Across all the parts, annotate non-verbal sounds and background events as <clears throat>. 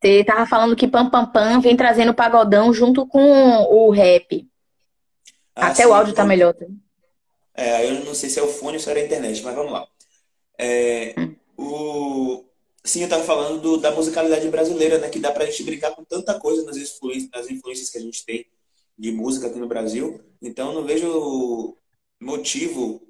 Você tava falando que Pam Pam Pam vem trazendo o pagodão junto com o rap. Ah, Até sim, o áudio tá melhor. Tá? É, eu não sei se é o fone ou se era a internet, mas vamos lá. É, hum. o... Sim, eu estava falando do, da musicalidade brasileira, né? Que dá para a gente brincar com tanta coisa nas influências, nas influências que a gente tem de música aqui no Brasil. Então, não vejo motivo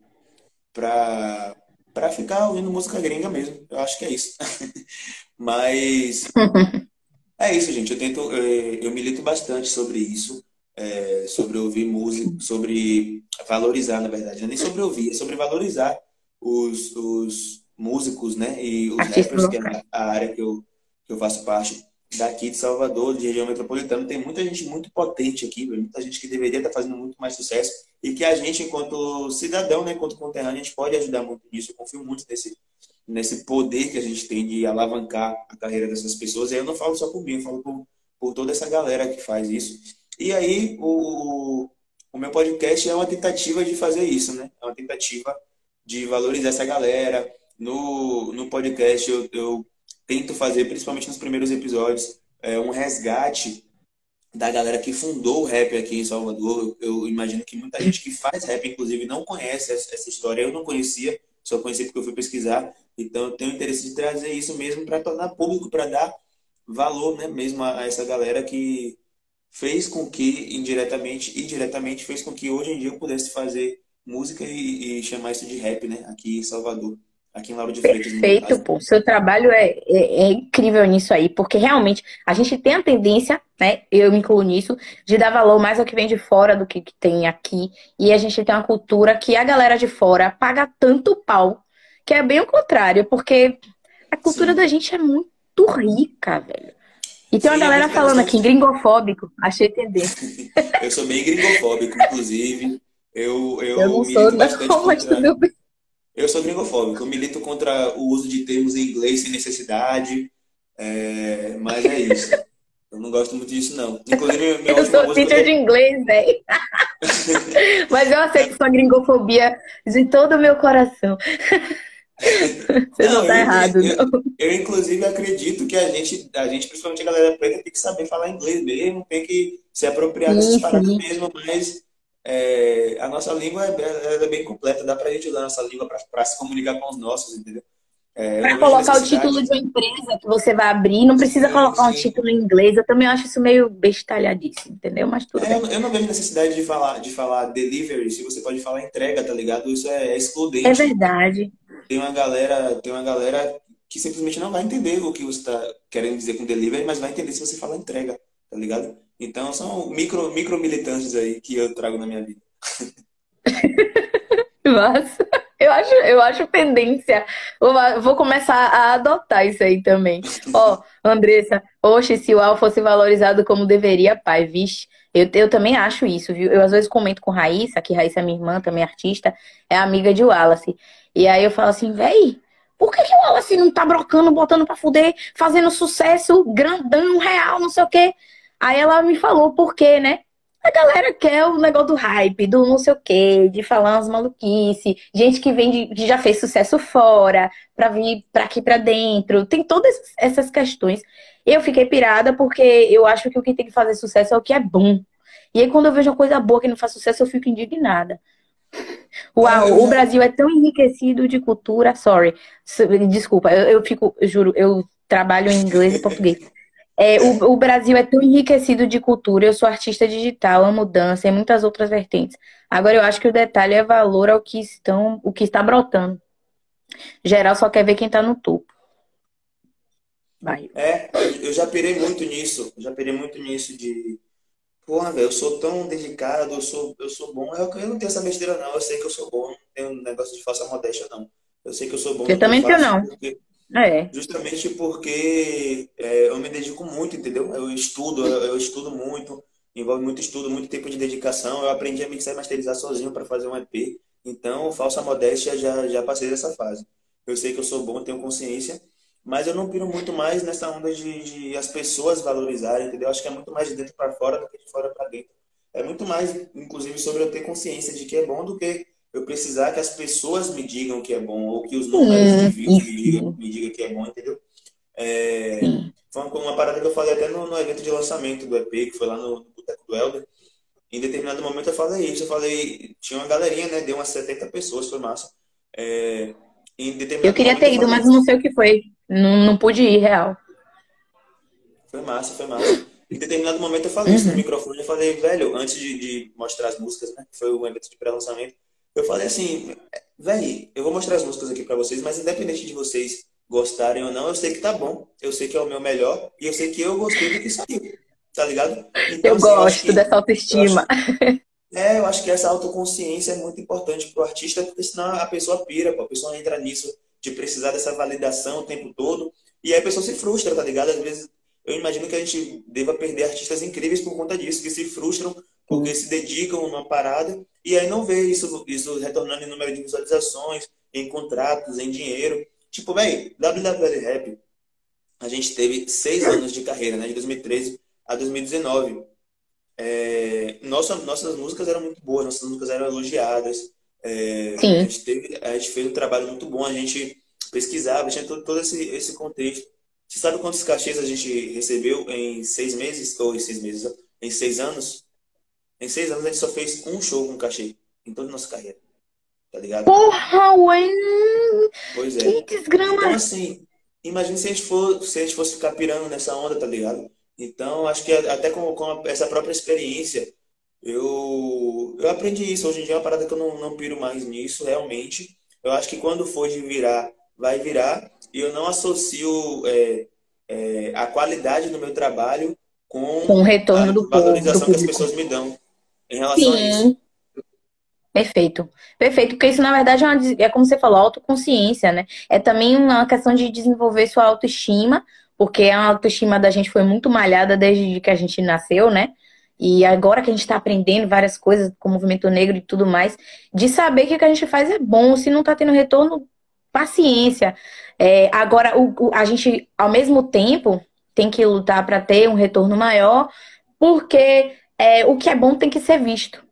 para para ficar ouvindo música gringa mesmo. Eu acho que é isso. <laughs> Mas <laughs> é isso, gente. Eu tento, é, eu milito bastante sobre isso, é, sobre ouvir música, sobre valorizar, na verdade, não é nem sobre ouvir, é sobre valorizar os, os músicos, né? E os rappers, que é a área que eu, que eu faço parte daqui de Salvador, de região metropolitana. Tem muita gente muito potente aqui, muita gente que deveria estar fazendo muito mais sucesso e que a gente, enquanto cidadão, né, enquanto conterrâneo, a gente pode ajudar muito nisso. Eu confio muito nesse, nesse poder que a gente tem de alavancar a carreira dessas pessoas. E eu não falo só por mim, eu falo por, por toda essa galera que faz isso. E aí o, o meu podcast é uma tentativa de fazer isso, né? É uma tentativa de valorizar essa galera. No, no podcast eu, eu tento fazer, principalmente nos primeiros episódios, é, um resgate da galera que fundou o rap aqui em Salvador. Eu, imagino que muita gente que faz rap, inclusive, não conhece essa, essa, história. Eu não conhecia, só conheci porque eu fui pesquisar. Então, eu tenho interesse de trazer isso mesmo para tornar público, para dar valor né, mesmo a, a essa galera que fez com que, indiretamente e diretamente, fez com que hoje em dia eu pudesse fazer música e, e chamar isso de rap né, aqui em Salvador aqui em Lauro de Freitas. Perfeito, pô. Seu trabalho é, é, é, incrível nisso aí, porque realmente a gente tem a tendência, né? Eu me incluo nisso, de dar valor mais ao que vem de fora do que, que tem aqui. E a gente tem uma cultura que a galera de fora paga tanto pau, que é bem o contrário, porque a cultura Sim. da gente é muito rica, velho. E tem uma Sim, galera falando aqui, gringofóbico, achei tendência. <laughs> eu sou bem gringofóbico, inclusive. Eu, eu, eu não sou, não, mas tudo bem. Eu sou gringofóbico, eu milito contra o uso de termos em inglês sem necessidade, é... mas é isso. Eu não gosto muito disso, não. Inclusive, <laughs> meu Eu sou teacher de inglês, velho. <laughs> mas eu aceito sua gringofobia de todo o meu coração. <laughs> Você não, não tá eu, errado, eu, não. Eu, inclusive, acredito que a gente, a gente, principalmente a galera preta, tem que saber falar inglês mesmo, tem que se apropriar dessas paradas mesmo, mas é, a nossa língua é, é, bem completa, dá pra gente usar a nossa língua para se comunicar com os nossos, entendeu? É, para colocar o título de uma empresa que você vai abrir, não precisa sim, colocar sim. um título em inglês. Eu também acho isso meio bestalhadíssimo, entendeu? Mas tudo é, Eu não vejo necessidade de falar, de falar delivery, se você pode falar entrega, tá ligado? Isso é, é excludente. É verdade. Tem uma galera, tem uma galera que simplesmente não vai entender o que você está querendo dizer com delivery, mas vai entender se você falar entrega, tá ligado? Então são micro, micro militantes aí que eu trago na minha vida. <laughs> Massa. Eu acho, eu acho tendência. Vou, vou começar a adotar isso aí também. <laughs> Ó, oh, Andressa, oxe, se o Al fosse valorizado como deveria, pai, vixe. Eu, eu também acho isso, viu? Eu às vezes comento com Raíssa, que Raíssa é minha irmã, também artista, é amiga de Wallace. E aí eu falo assim, véi, por que, que o Wallace não tá brocando, botando pra fuder, fazendo sucesso grandão, real, não sei o quê? Aí ela me falou por quê, né? A galera quer o negócio do hype, do não sei o quê, de falar umas maluquices, gente que vem de, que já fez sucesso fora, pra vir pra aqui pra dentro. Tem todas essas questões. Eu fiquei pirada porque eu acho que o que tem que fazer sucesso é o que é bom. E aí, quando eu vejo uma coisa boa que não faz sucesso, eu fico indignada. Uau, o Brasil é tão enriquecido de cultura. Sorry, desculpa, eu, eu fico, eu juro, eu trabalho em inglês e português. É, o, o, Brasil é tão enriquecido de cultura. Eu sou artista digital, amo dança e muitas outras vertentes. Agora, eu acho que o detalhe é valor ao que estão, o que está brotando. Geral só quer ver quem está no topo. Vai. É, eu já pirei muito nisso. Já pirei muito nisso de. Porra, velho, eu sou tão dedicado, eu sou, eu sou bom. Eu, eu não tenho essa besteira, não. Eu sei que eu sou bom. Não tenho um negócio de falsa modéstia, não. Eu sei que eu sou bom. Eu também tenho, não. Porque é. Justamente porque é, eu me dedico muito, entendeu? Eu estudo, eu, eu, estudo muito, envolve muito estudo, muito tempo de dedicação. Eu aprendi a mixar e masterizar sozinho para fazer um EP. Então, falsa modéstia, já, já passei dessa fase. Eu sei que eu sou bom, tenho consciência, mas eu não piro muito mais nessa onda de, de as pessoas valorizarem, entendeu? Acho que é muito mais de dentro para fora do que de fora para dentro. É muito mais, inclusive, sobre eu ter consciência de que é bom do que eu precisar que as pessoas me digam que é bom, ou que os números de views me digam, me digam que é bom, entendeu? É, Foi uma parada que eu falei até no, no evento de lançamento do EP, que foi lá no, no Boteco do Helder. Em determinado momento eu falei isso, eu falei, tinha uma galerinha, né? Deu umas 70 pessoas, foi massa. É, eu queria ter ido, mas não sei o que foi. Não, não pude ir, real. Foi massa, foi massa. Em determinado momento eu falei uhum. isso no uhum. microfone, eu falei, velho, antes de, de mostrar as músicas, né? Foi um evento de pré-lançamento. Eu falei assim, velho, eu vou mostrar as músicas aqui para vocês, mas independente de vocês gostarem ou não, eu sei que tá bom. Eu sei que é o meu melhor e eu sei que eu gostei do que saiu. Tá ligado? Então, eu assim, gosto eu dessa autoestima. Eu acho, é, eu acho que essa autoconsciência é muito importante pro artista, porque senão a pessoa pira, a pessoa entra nisso de precisar dessa validação o tempo todo. E aí a pessoa se frustra, tá ligado? Às vezes eu imagino que a gente deva perder artistas incríveis por conta disso, que se frustram porque se dedicam numa parada e aí não vê isso, isso retornando em número de visualizações, em contratos, em dinheiro. Tipo, velho, WWL Rap, a gente teve seis anos de carreira, né? De 2013 a 2019. É, nossa, nossas músicas eram muito boas, nossas músicas eram elogiadas. É, a, gente teve, a gente fez um trabalho muito bom, a gente pesquisava, tinha todo, todo esse, esse contexto. Você sabe quantos cachês a gente recebeu em seis meses? Ou em seis meses, em seis anos? Em seis anos a gente só fez um show com cachê em toda a nossa carreira. Tá ligado? Porra, ué! Pois é. Que desgrama! Então, assim, imagine se a gente, for, se a gente fosse ficar pirando nessa onda, tá ligado? Então, acho que até com, com essa própria experiência, eu, eu aprendi isso. Hoje em dia é uma parada que eu não, não piro mais nisso, realmente. Eu acho que quando for de virar, vai virar e eu não associo é, é, a qualidade do meu trabalho com, com o retorno do valorização do que as pessoas me dão em relação Sim. a isso. Perfeito. Perfeito, porque isso na verdade é, uma, é como você falou, autoconsciência, né? É também uma questão de desenvolver sua autoestima, porque a autoestima da gente foi muito malhada desde que a gente nasceu, né? E agora que a gente está aprendendo várias coisas com o movimento negro e tudo mais, de saber que o que a gente faz é bom, se não está tendo retorno, paciência. É, agora, o, a gente, ao mesmo tempo, tem que lutar para ter um retorno maior, porque é, o que é bom tem que ser visto.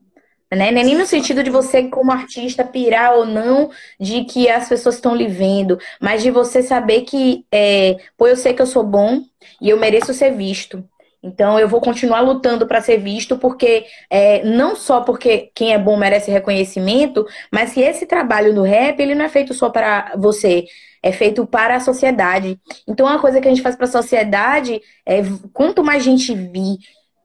Né? Nem no sentido de você, como artista, pirar ou não de que as pessoas estão lhe vendo, mas de você saber que, é, pô, eu sei que eu sou bom e eu mereço ser visto. Então eu vou continuar lutando para ser visto, porque é, não só porque quem é bom merece reconhecimento, mas que esse trabalho no rap ele não é feito só para você é feito para a sociedade. Então, uma coisa que a gente faz para a sociedade é quanto mais gente vir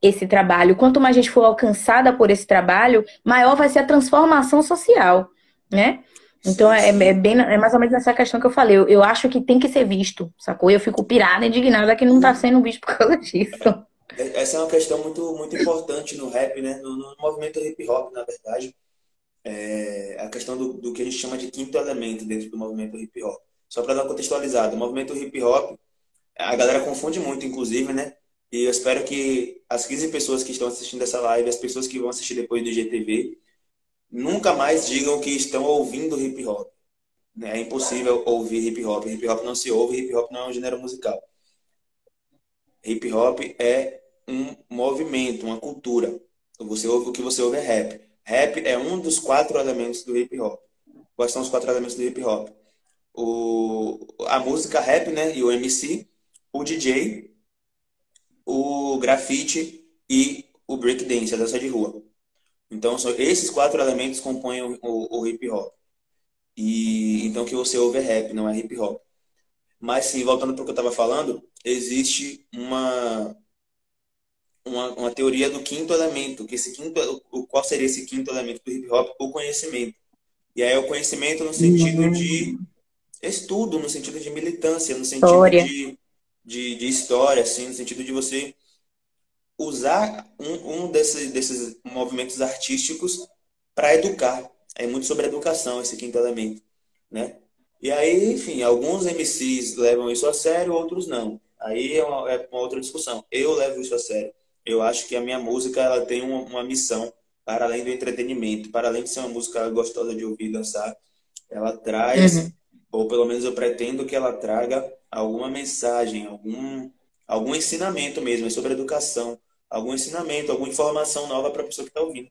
esse trabalho, quanto mais gente for alcançada por esse trabalho, maior vai ser a transformação social, né? Então é, é, bem, é mais ou menos essa questão que eu falei. Eu, eu, acho que tem que ser visto, sacou? Eu fico pirada, indignada que não está sendo visto por causa disso. É, essa é uma questão muito, muito importante no rap, né? No, no movimento hip hop, na verdade. É a questão do, do que a gente chama de quinto elemento dentro do movimento hip hop. Só para dar uma contextualizada, o movimento hip hop, a galera confunde muito, inclusive, né? E eu espero que as 15 pessoas que estão assistindo essa live, as pessoas que vão assistir depois do IGTV, nunca mais digam que estão ouvindo hip hop. É impossível ouvir hip hop. Hip hop não se ouve, hip hop não é um gênero musical. Hip hop é um movimento, uma cultura. Você ouve o que você ouve é rap. Rap é um dos quatro elementos do hip hop. Quais são os quatro elementos do hip hop? o, a música rap, né? E o MC, o DJ, o grafite e o breakdance, a dança de rua. Então, são esses quatro elementos compõem o, o, o, hip hop. E então que você ouve é rap, não é hip hop. Mas sim, voltando para o que eu estava falando, existe uma, uma, uma teoria do quinto elemento, que esse quinto, o, qual seria esse quinto elemento do hip hop? O conhecimento. E aí é o conhecimento no sentido de estudo, no sentido de militância, no sentido história. De, de, de, história, assim, no sentido de você usar um, um desses, desses movimentos artísticos para educar. É muito sobre educação esse quinto elemento, né? E aí, enfim, alguns MCs levam isso a sério, outros não. Aí é uma, é uma outra discussão. Eu levo isso a sério. Eu acho que a minha música ela tem uma, uma missão para além do entretenimento, para além de ser uma música gostosa de ouvir dançar, ela traz uhum ou pelo menos eu pretendo que ela traga alguma mensagem, algum, algum ensinamento mesmo, é sobre educação, algum ensinamento, alguma informação nova para a pessoa que está ouvindo.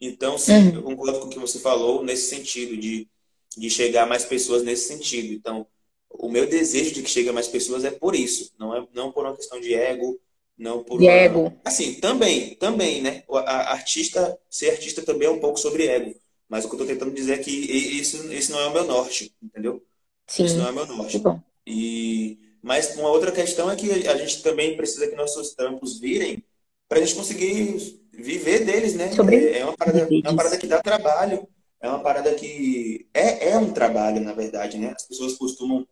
Então, sim, uhum. eu concordo com o que você falou nesse sentido, de, de chegar a mais pessoas nesse sentido. Então, o meu desejo de que chegue a mais pessoas é por isso, não é não por uma questão de ego, não por de uma... ego. Assim, também, também, né? A, artista, ser artista também é um pouco sobre ego. Mas o que eu estou tentando dizer é que isso, esse não é o meu norte, entendeu? Sim. Isso não é o meu norte. Bom. E, mas uma outra questão é que a gente também precisa que nossos trampos virem para a gente conseguir viver deles, né? Sobre... É, uma parada, é uma parada que dá trabalho. É uma parada que é, é um trabalho, na verdade, né? As pessoas costumam.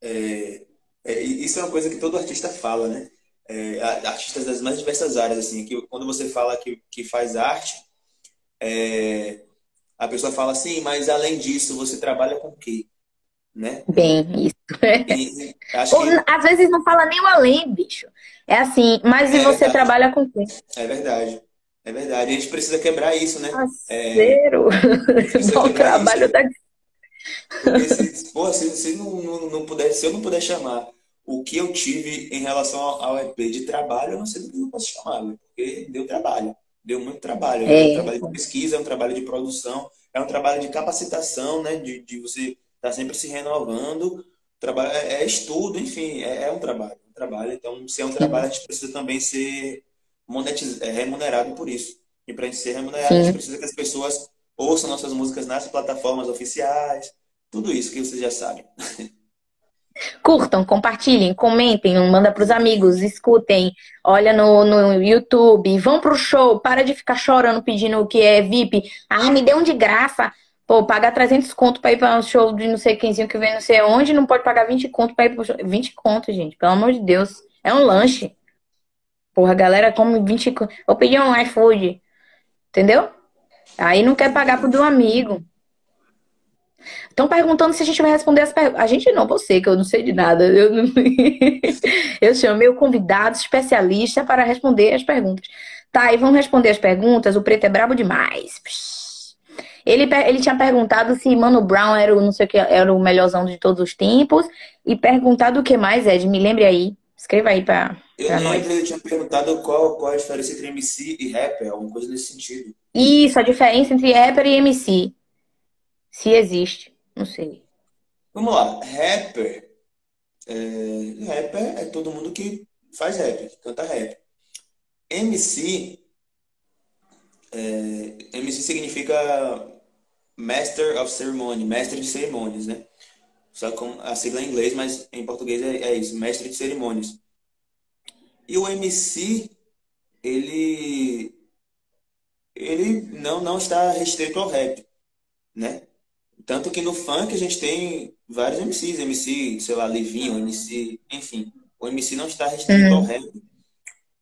É, é, isso é uma coisa que todo artista fala, né? É, artistas das mais diversas áreas, assim, que quando você fala que, que faz arte, é, a pessoa fala assim, mas além disso, você trabalha com o quê? Né? Bem, isso. E, acho Ou, que, Às vezes não fala nem o além, bicho. É assim, mas e É você verdade. trabalha com quê? é verdade. É verdade. A gente precisa quebrar isso, né? Parceiro. <laughs> precisa Bom trabalho isso. da Porque se, pô, se, se não, não, não puder, se eu não puder chamar o que eu tive em relação ao, EP de trabalho, eu não sei do que eu posso chamar, né? porque deu trabalho. Deu muito trabalho. É. É um trabalho de pesquisa, é um trabalho de produção, é um trabalho de capacitação, né? De, de você estar sempre se renovando. Trabalho, é, é estudo, enfim, é, é um trabalho. Um trabalho. Então, se é um trabalho, a gente precisa também ser é, remunerado por isso. E para a gente ser remunerado, a Sim. gente precisa que as pessoas ouçam nossas músicas nas plataformas oficiais. Tudo isso que vocês já sabem. <laughs> Curtam, compartilhem, comentem, manda pros amigos, escutem, olha no, no YouTube, vão pro show, para de ficar chorando pedindo o que é VIP. Ah, me dê um de graça. Pô, pagar 300 conto pra ir pra um show de não sei quemzinho que vem não sei onde, não pode pagar 20 conto pra ir pro show. 20 conto, gente, pelo amor de Deus. É um lanche. Porra, a galera come 20 conto. Vou pedir um iFood. Entendeu? Aí não quer pagar pro do amigo. Estão perguntando se a gente vai responder as perguntas. A gente não, você, que eu não sei de nada. Eu, não... <laughs> eu chamei o convidado especialista para responder as perguntas. Tá, e vamos responder as perguntas. O preto é brabo demais. Psh. Ele, ele tinha perguntado se Mano Brown era o não sei o que, era o melhorzão de todos os tempos. E perguntado o que mais, Ed. Me lembre aí. Escreva aí pra, Eu pra lembro nós. ele tinha perguntado qual, qual a diferença entre MC e rapper, alguma coisa nesse sentido. Isso, a diferença entre rapper e MC. Se existe. Não sei. Vamos lá, rapper. É, rapper é todo mundo que faz rap, que canta rap. MC, é, MC significa Master of Ceremony, mestre de cerimônias, né? Só com a sigla em inglês, mas em português é, é isso, mestre de cerimônias. E o MC, ele, ele não, não está restrito ao rap, né? Tanto que no funk a gente tem vários MCs, MC, sei lá, Livinho, MC, enfim. O MC não está restrito ao rap.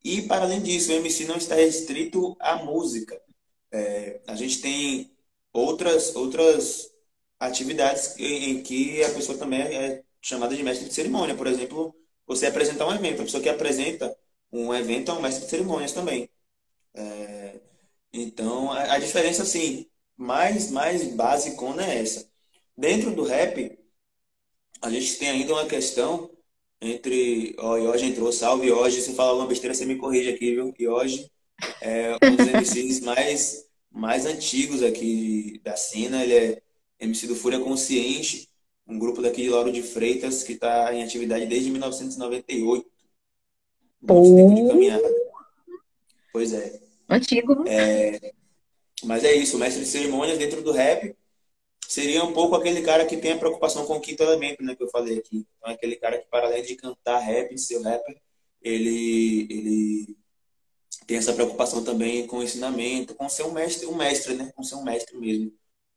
E, para além disso, o MC não está restrito à música. É, a gente tem outras, outras atividades em, que a pessoa também é chamada de mestre de cerimônia. Por exemplo, você apresentar um evento. A pessoa que apresenta um evento é um mestre de cerimônias também. É, então, a, a diferença, assim, mais, mais basicona é essa. Dentro do rap, a gente tem ainda uma questão entre. Ó, Yoji entrou, salve Yoji. Se falar alguma besteira, você me corrige aqui, viu? Yoji é um dos MCs <laughs> mais, mais antigos aqui da cena. Ele é MC do Fúria Consciente, um grupo daqui de Lauro de Freitas que está em atividade desde 1998. Muito tempo de caminhada. Pois é. Antigo. É, mas é isso, o mestre de cerimônias dentro do rap seria um pouco aquele cara que tem a preocupação com o quinto elemento, né, que eu falei aqui. Então, é aquele cara que, para além de cantar rap, ser rapper, ele, ele tem essa preocupação também com o ensinamento, com ser um mestre, um mestre, né, com ser um mestre mesmo.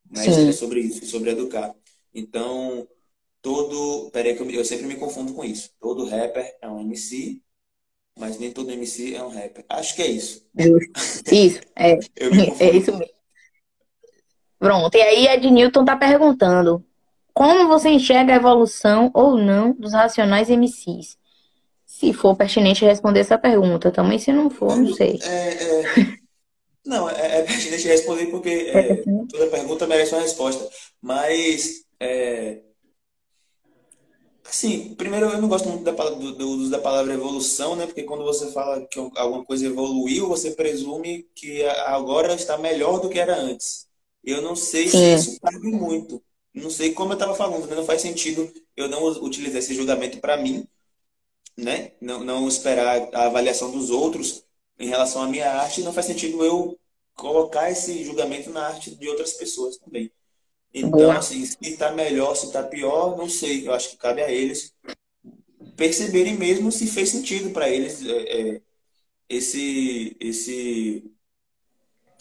Mestre Sim. é sobre isso, sobre educar. Então, todo. Peraí, que eu, eu sempre me confundo com isso. Todo rapper é um MC, mas nem todo MC é um rapper. Acho que é isso. Justo. Isso, é. <laughs> <laughs> É isso mesmo. Pronto. E aí, Ed Newton tá perguntando: como você enxerga a evolução ou não dos racionais MCs? Se for pertinente responder essa pergunta, também se não for, não sei. É, é, <laughs> não, é, é pertinente responder porque é, toda pergunta merece uma resposta. Mas, é, assim, primeiro eu não gosto muito da, pala- do, do uso da palavra evolução, né? Porque quando você fala que alguma coisa evoluiu, você presume que agora está melhor do que era antes. Eu não sei se Sim. isso cabe muito. Não sei como eu estava falando, né? Não faz sentido eu não utilizar esse julgamento para mim, né? Não, não esperar a avaliação dos outros em relação à minha arte, não faz sentido eu colocar esse julgamento na arte de outras pessoas também. Então, assim, se está melhor, se está pior, não sei. Eu acho que cabe a eles perceberem mesmo se fez sentido para eles é, é, esse, esse,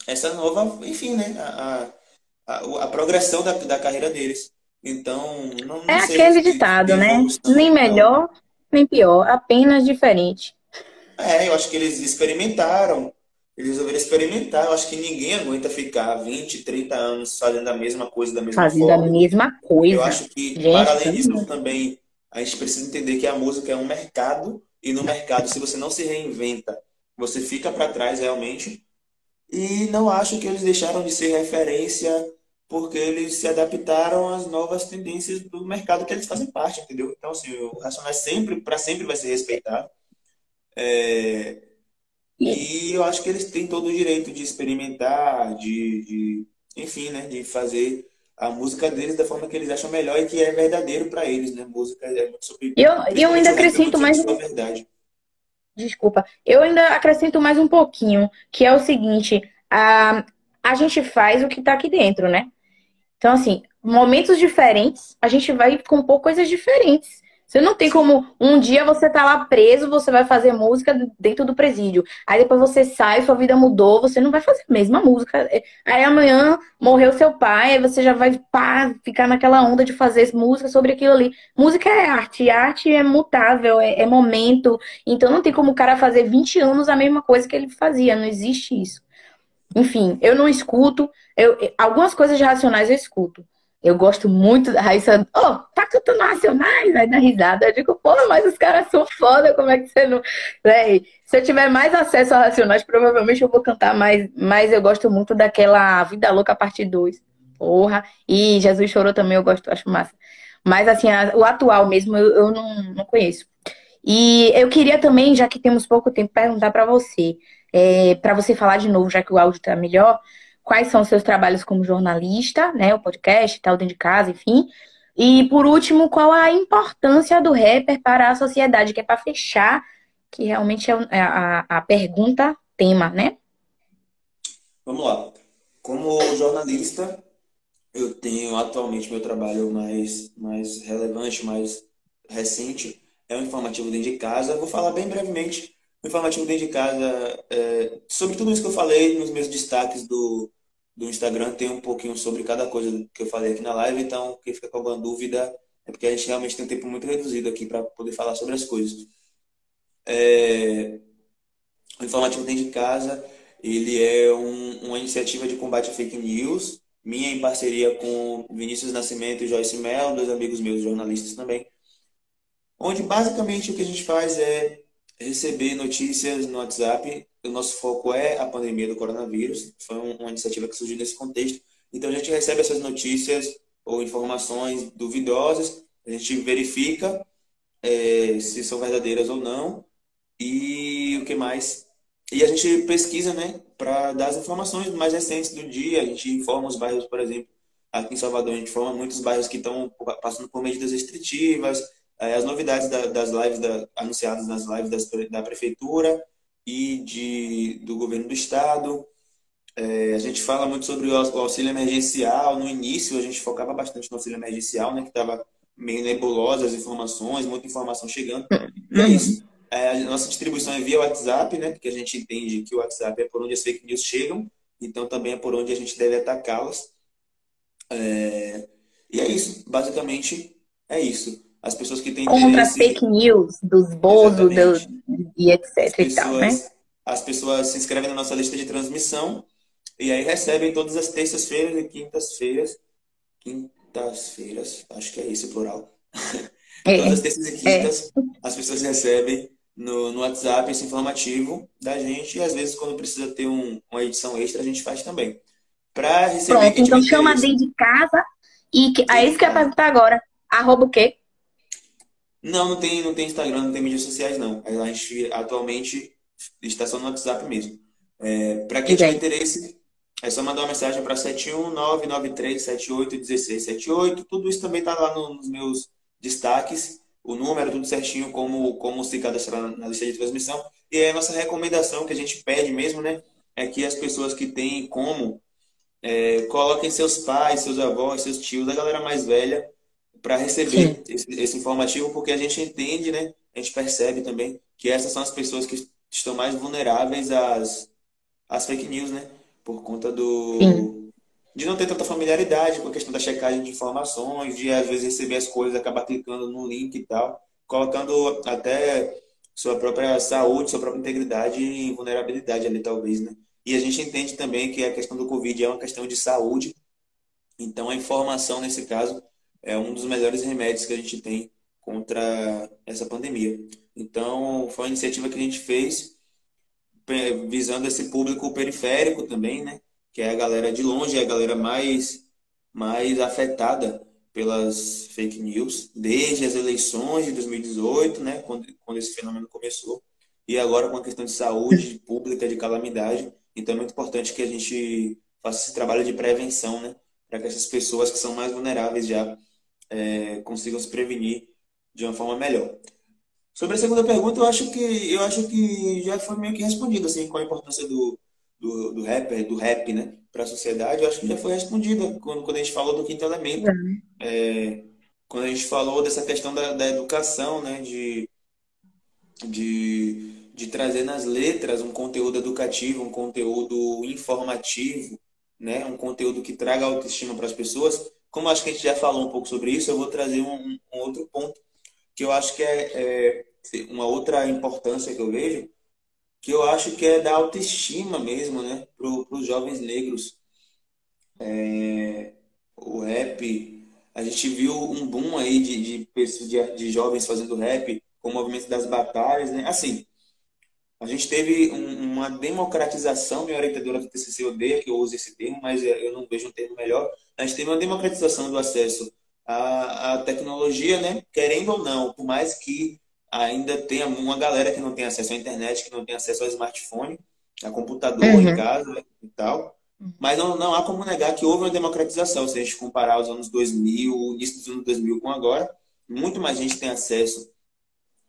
essa nova, enfim, né? A, a, a progressão da, da carreira deles. Então, não, não É aquele ditado, né? Nem melhor, nem pior, apenas diferente. É, eu acho que eles experimentaram, eles resolveram experimentar. Eu acho que ninguém aguenta ficar 20, 30 anos fazendo a mesma coisa da mesma fazendo forma. Fazendo a mesma coisa. Eu acho que, gente, para além disso, também a gente precisa entender que a música é um mercado e no mercado, se você não se reinventa, você fica para trás realmente. E não acho que eles deixaram de ser referência porque eles se adaptaram às novas tendências do mercado que eles fazem parte, entendeu? Então, assim, o Racionais sempre, para sempre vai ser respeitado. É... E eu acho que eles têm todo o direito de experimentar, de, de enfim, né, de fazer a música deles da forma que eles acham melhor e que é verdadeiro para eles, né? Música é muito sobre. Eu, eu ainda acrescento mais. Verdade. Desculpa. Eu ainda acrescento mais um pouquinho, que é o seguinte: a, a gente faz o que está aqui dentro, né? Então, assim, momentos diferentes, a gente vai compor coisas diferentes. Você não tem como um dia você tá lá preso, você vai fazer música dentro do presídio. Aí depois você sai, sua vida mudou, você não vai fazer a mesma música. Aí amanhã morreu seu pai, aí você já vai pá, ficar naquela onda de fazer música sobre aquilo ali. Música é arte, arte é mutável, é, é momento. Então não tem como o cara fazer 20 anos a mesma coisa que ele fazia, não existe isso. Enfim, eu não escuto. Eu, algumas coisas racionais eu escuto. Eu gosto muito da Raíssa. Oh, tá cantando Racionais? Aí dá risada. Eu digo, pô, mas os caras são foda, como é que você não. Véi, se eu tiver mais acesso a Racionais, provavelmente eu vou cantar mais. Mas eu gosto muito daquela Vida Louca Parte 2. Porra. E Jesus Chorou também, eu gosto, acho massa. Mas assim, a, o atual mesmo eu, eu não, não conheço. E eu queria também, já que temos pouco tempo, perguntar para você. É, para você falar de novo, já que o áudio tá melhor quais são os seus trabalhos como jornalista, né? O podcast, tal, dentro de casa, enfim. E por último, qual a importância do rapper para a sociedade, que é para fechar, que realmente é, é a, a pergunta tema, né? Vamos lá. Como jornalista, eu tenho atualmente meu trabalho mais, mais relevante, mais recente, é o informativo dentro de casa. vou falar bem brevemente o informativo dentro de casa, é, sobre tudo isso que eu falei nos meus destaques do, do Instagram, tem um pouquinho sobre cada coisa que eu falei aqui na live, então quem fica com alguma dúvida é porque a gente realmente tem um tempo muito reduzido aqui para poder falar sobre as coisas. É, o informativo dentro de casa, ele é um, uma iniciativa de combate a fake news, minha em parceria com Vinícius Nascimento e Joyce Mel, dois amigos meus jornalistas também, onde basicamente o que a gente faz é receber notícias no WhatsApp. O nosso foco é a pandemia do coronavírus. Foi uma iniciativa que surgiu nesse contexto. Então a gente recebe essas notícias ou informações duvidosas, a gente verifica é, se são verdadeiras ou não e o que mais. E a gente pesquisa, né, para dar as informações mais recentes do dia. A gente informa os bairros, por exemplo, aqui em Salvador, a gente informa muitos bairros que estão passando por medidas restritivas, as novidades da, das lives da, anunciadas nas lives das, da prefeitura e de, do governo do estado. É, a gente fala muito sobre o auxílio emergencial. No início, a gente focava bastante no auxílio emergencial, né, que estava meio nebulosa as informações, muita informação chegando. E é isso. É, a nossa distribuição é via WhatsApp, né, porque a gente entende que o WhatsApp é por onde as fake news chegam, então também é por onde a gente deve atacá-las. É, e é isso. Basicamente, é isso as pessoas que têm Contra interesse... fake news, dos Bozo e etc pessoas, e tal, né? As pessoas se inscrevem na nossa lista de transmissão e aí recebem todas as terças-feiras e quintas-feiras. Quintas-feiras, acho que é esse o plural. <laughs> É, todas as terças e quintas é. as pessoas recebem no, no WhatsApp esse informativo da gente e às vezes quando precisa ter um, uma edição extra a gente faz também. Para receber. Pronto, então chama dentro de casa e que, é isso que eu ia perguntar agora. Arroba o quê? Não, não tem, não tem Instagram, não tem mídias sociais, não. A gente atualmente está só no WhatsApp mesmo. É, para quem tiver interesse, é só mandar uma mensagem para 71993781678. Tudo isso também está lá nos meus destaques, o número, tudo certinho, como, como se cadastrar na lista de transmissão. E é a nossa recomendação que a gente pede mesmo, né? É que as pessoas que têm como é, coloquem seus pais, seus avós, seus tios, a galera mais velha, para receber esse, esse, informativo, porque a gente entende, né? A gente percebe também que essas são as pessoas que estão mais vulneráveis às, às fake news, né? Por conta do. Sim. De não ter tanta familiaridade com a questão da checagem de informações, de às vezes receber as coisas, acabar clicando no link e tal, colocando até sua própria saúde, sua própria integridade em vulnerabilidade ali, talvez, né? E a gente entende também que a questão do Covid é uma questão de saúde, então a informação, nesse caso, é um dos melhores remédios que a gente tem contra essa pandemia. Então, foi uma iniciativa que a gente fez visando esse público periférico também, né? Que é a galera de longe, é a galera mais, mais afetada pelas fake news, desde as eleições de 2018, né? Quando, quando esse fenômeno começou, e agora com a questão de saúde pública, de calamidade. Então, é muito importante que a gente faça esse trabalho de prevenção, né? Para que essas pessoas que são mais vulneráveis já é, consigam se prevenir de uma forma melhor. Sobre a segunda pergunta, eu acho que eu acho que já foi meio que respondido assim, qual a importância do, do, do rapper, do rap, né, para a sociedade. Eu acho que já foi respondida quando, quando a gente falou do quinto elemento. É, quando a gente falou dessa questão da, da educação, né, de, de, de trazer nas letras um conteúdo educativo, um conteúdo informativo, né, um conteúdo que traga autoestima para as pessoas. Como acho que a gente já falou um pouco sobre isso, eu vou trazer um, um outro ponto que eu acho que é, é, uma outra importância que eu vejo, que eu acho que é da autoestima mesmo, né, para os jovens negros. É, o rap, a gente viu um boom aí de, de, de, de jovens fazendo rap com o movimento das batalhas, né? Assim, a gente teve um, uma democratização, minha orientadora do TCC odeia que eu use esse termo, mas eu não vejo um termo melhor. A gente teve uma democratização do acesso à, à tecnologia, né? Querendo ou não, por mais que ainda tenha uma galera que não tem acesso à internet, que não tem acesso ao smartphone, a computador uhum. em casa e tal. Mas não, não há como negar que houve uma democratização. Se a gente comparar os anos 2000, o início dos anos 2000 com agora, muito mais gente tem acesso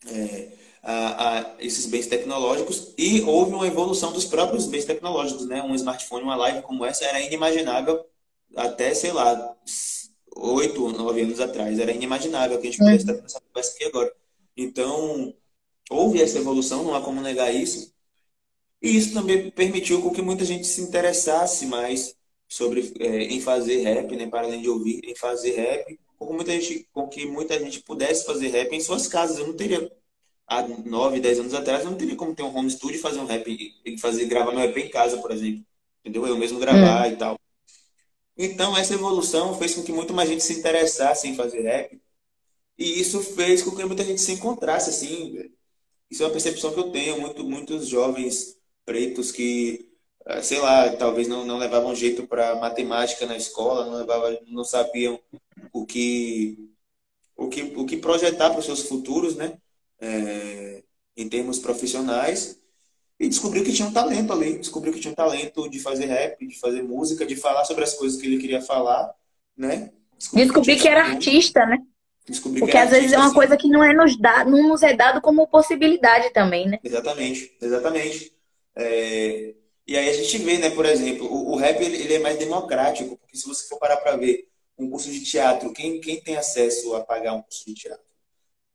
é, a, a, esses bens tecnológicos e houve uma evolução dos próprios bens tecnológicos, né? Um smartphone, uma live como essa era inimaginável até, sei lá, oito, nove anos atrás. Era inimaginável que a gente pudesse estar tendo essa aqui agora. Então, houve essa evolução, não há como negar isso. E isso também permitiu com que muita gente se interessasse mais sobre é, em fazer rap, né? Para além de ouvir, em fazer rap, com que muita gente, com que muita gente pudesse fazer rap em suas casas. Eu não teria há 9, 10 anos atrás, eu não teria como ter um home studio e fazer um rap e fazer gravar meu rap em casa, por exemplo. Entendeu? Eu mesmo gravar hum. e tal. Então, essa evolução fez com que muito mais gente se interessasse em fazer rap. E isso fez com que muita gente se encontrasse, assim. Isso é uma percepção que eu tenho. Muito, muitos jovens pretos que, eh, sei lá, talvez não, não levavam jeito para matemática na escola, não, levavam, não sabiam o que, o que, o que projetar para os seus futuros, né? É, em termos profissionais e descobriu que tinha um talento ali, descobriu que tinha um talento de fazer rap, de fazer música, de falar sobre as coisas que ele queria falar, né? Descobri, Descobri que, que, era artista, né? Descobri Porque às vezes é uma coisa que não é nos dado, não nos é dado como possibilidade também, né? Exatamente, exatamente. É... E aí a gente vê, né, por exemplo, o, o rap ele, ele, é mais democrático, porque se você for parar para ver um curso de teatro, quem, quem tem acesso a pagar um curso de teatro?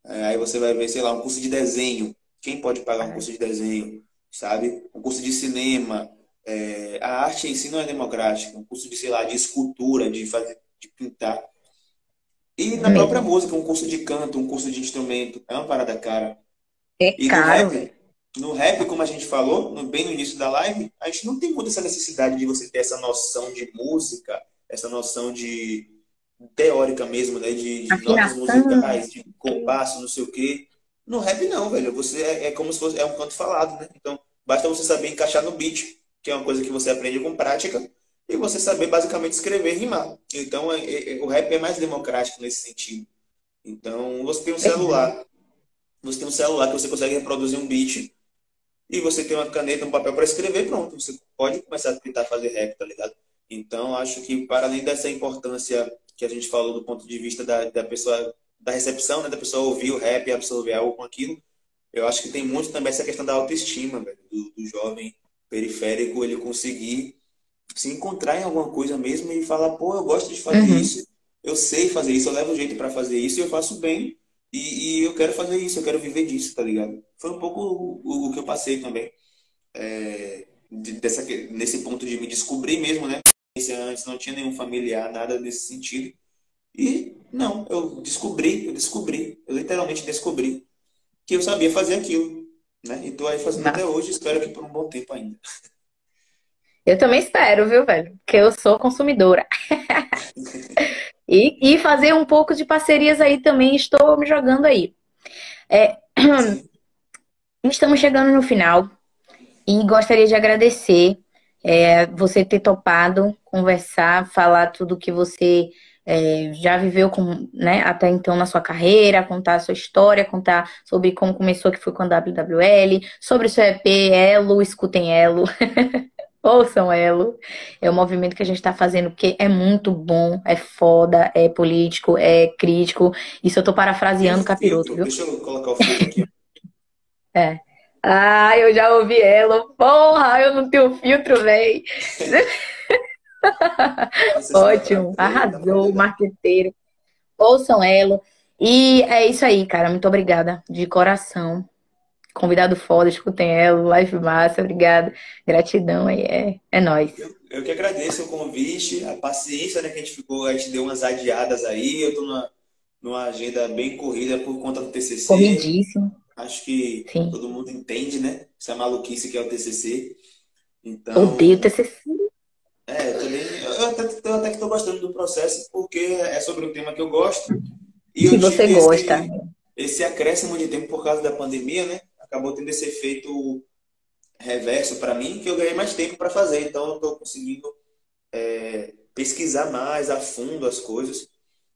É, aí você vai ver, sei lá, um curso de desenho. Quem pode pagar um curso de desenho? Sabe? Um curso de cinema. É, a arte em si não é democrática. Um curso de, sei lá, de escultura, de fazer, de pintar. E na própria música, um curso de canto, um curso de instrumento. É uma parada cara. É e caro. No rap, no rap, como a gente falou, no, bem no início da live, a gente não tem muita essa necessidade de você ter essa noção de música, essa noção de teórica mesmo, né? De, de notas musicais, de compasso, não sei o quê. No rap não, velho. Você é, é, como se fosse é um canto falado, né? Então, basta você saber encaixar no beat, que é uma coisa que você aprende com prática, e você saber basicamente escrever e rimar. Então, é, é, é o rap é mais democrático nesse sentido. Então, você tem um celular, você tem um celular que você consegue reproduzir um beat, e você tem uma caneta, um papel para escrever, pronto. Você pode começar a tentar fazer rap, tá ligado? Então, acho que para além dessa importância que a gente falou do ponto de vista da, da pessoa da recepção, né? Da pessoa ouvir o rap e absorver algo com aquilo. Eu acho que tem muito também essa questão da autoestima, velho, do, do jovem periférico, ele conseguir se encontrar em alguma coisa mesmo e falar, pô, eu gosto de fazer uhum. isso, eu sei fazer isso, eu levo jeito para fazer isso e eu faço bem e, e, eu quero fazer isso, eu quero viver disso, tá ligado? Foi um pouco o, o que eu passei também. É, de, dessa, nesse ponto de me descobrir mesmo, né? Antes não tinha nenhum familiar, nada nesse sentido. E não, eu descobri, eu descobri, eu literalmente descobri que eu sabia fazer aquilo. Né? E tô aí fazendo Nossa. até hoje, espero que por um bom tempo ainda. Eu também espero, viu, velho? Porque eu sou consumidora. <laughs> e, e fazer um pouco de parcerias aí também, estou me jogando aí. É, <clears throat> estamos chegando no final e gostaria de agradecer é, você ter topado conversar, falar tudo que você é, já viveu com, né, até então na sua carreira, contar a sua história, contar sobre como começou que foi com a WWL, sobre o seu EP Elo, escutem Elo. <laughs> Ouçam Elo. É o movimento que a gente está fazendo, porque é muito bom, é foda, é político, é crítico. Isso eu tô parafraseando o capiroto, viu? Deixa eu colocar o filtro aqui. <laughs> é. Ah, eu já ouvi Elo. Porra, eu não tenho filtro, véi. <laughs> Ótimo, arrasou, marqueteiro. Ouçam Elo. E é isso aí, cara. Muito obrigada, de coração. Convidado foda, escutem Elo, live massa, obrigada. Gratidão aí, é, é nóis. Eu, eu que agradeço o convite, a paciência né, que a gente ficou, a gente deu umas adiadas aí. Eu tô numa, numa agenda bem corrida por conta do TCC. Corridíssimo. Acho que Sim. todo mundo entende, né? Essa maluquice que é o TCC. Então, Odeio o TCC. É, também. Eu até, eu até que estou gostando do processo, porque é sobre um tema que eu gosto. E que você gosta. Esse, esse acréscimo de tempo por causa da pandemia, né? Acabou tendo esse efeito reverso para mim, que eu ganhei mais tempo para fazer. Então, eu estou conseguindo é, pesquisar mais a fundo as coisas.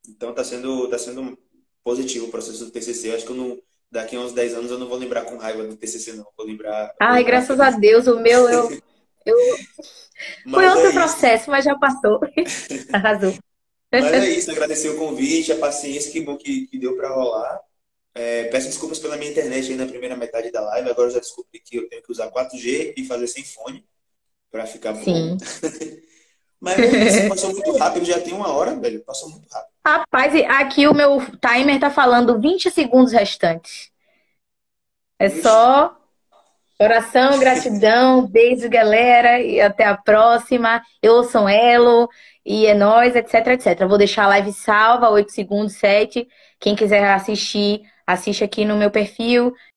Então, está sendo, tá sendo positivo o processo do TCC. Eu acho que eu não, daqui a uns 10 anos eu não vou lembrar com raiva do TCC, não. Vou lembrar. Ai, graças a Deus, o meu eu. <laughs> eu... Foi outro é processo, mas já passou. <laughs> Arrasou. Mas é isso, agradecer o convite, a paciência, que bom que, que deu para rolar. É, peço desculpas pela minha internet aí na primeira metade da live. Agora eu já descobri que eu tenho que usar 4G e fazer sem fone para ficar bom. Sim. <laughs> Mas é isso, passou muito rápido, já tem uma hora, velho. Passou muito rápido. Rapaz, aqui o meu timer tá falando 20 segundos restantes. É só oração, gratidão, beijo, galera, e até a próxima. Eu sou Elo, e é nóis, etc, etc. Vou deixar a live salva, 8 segundos, 7. Quem quiser assistir, assiste aqui no meu perfil.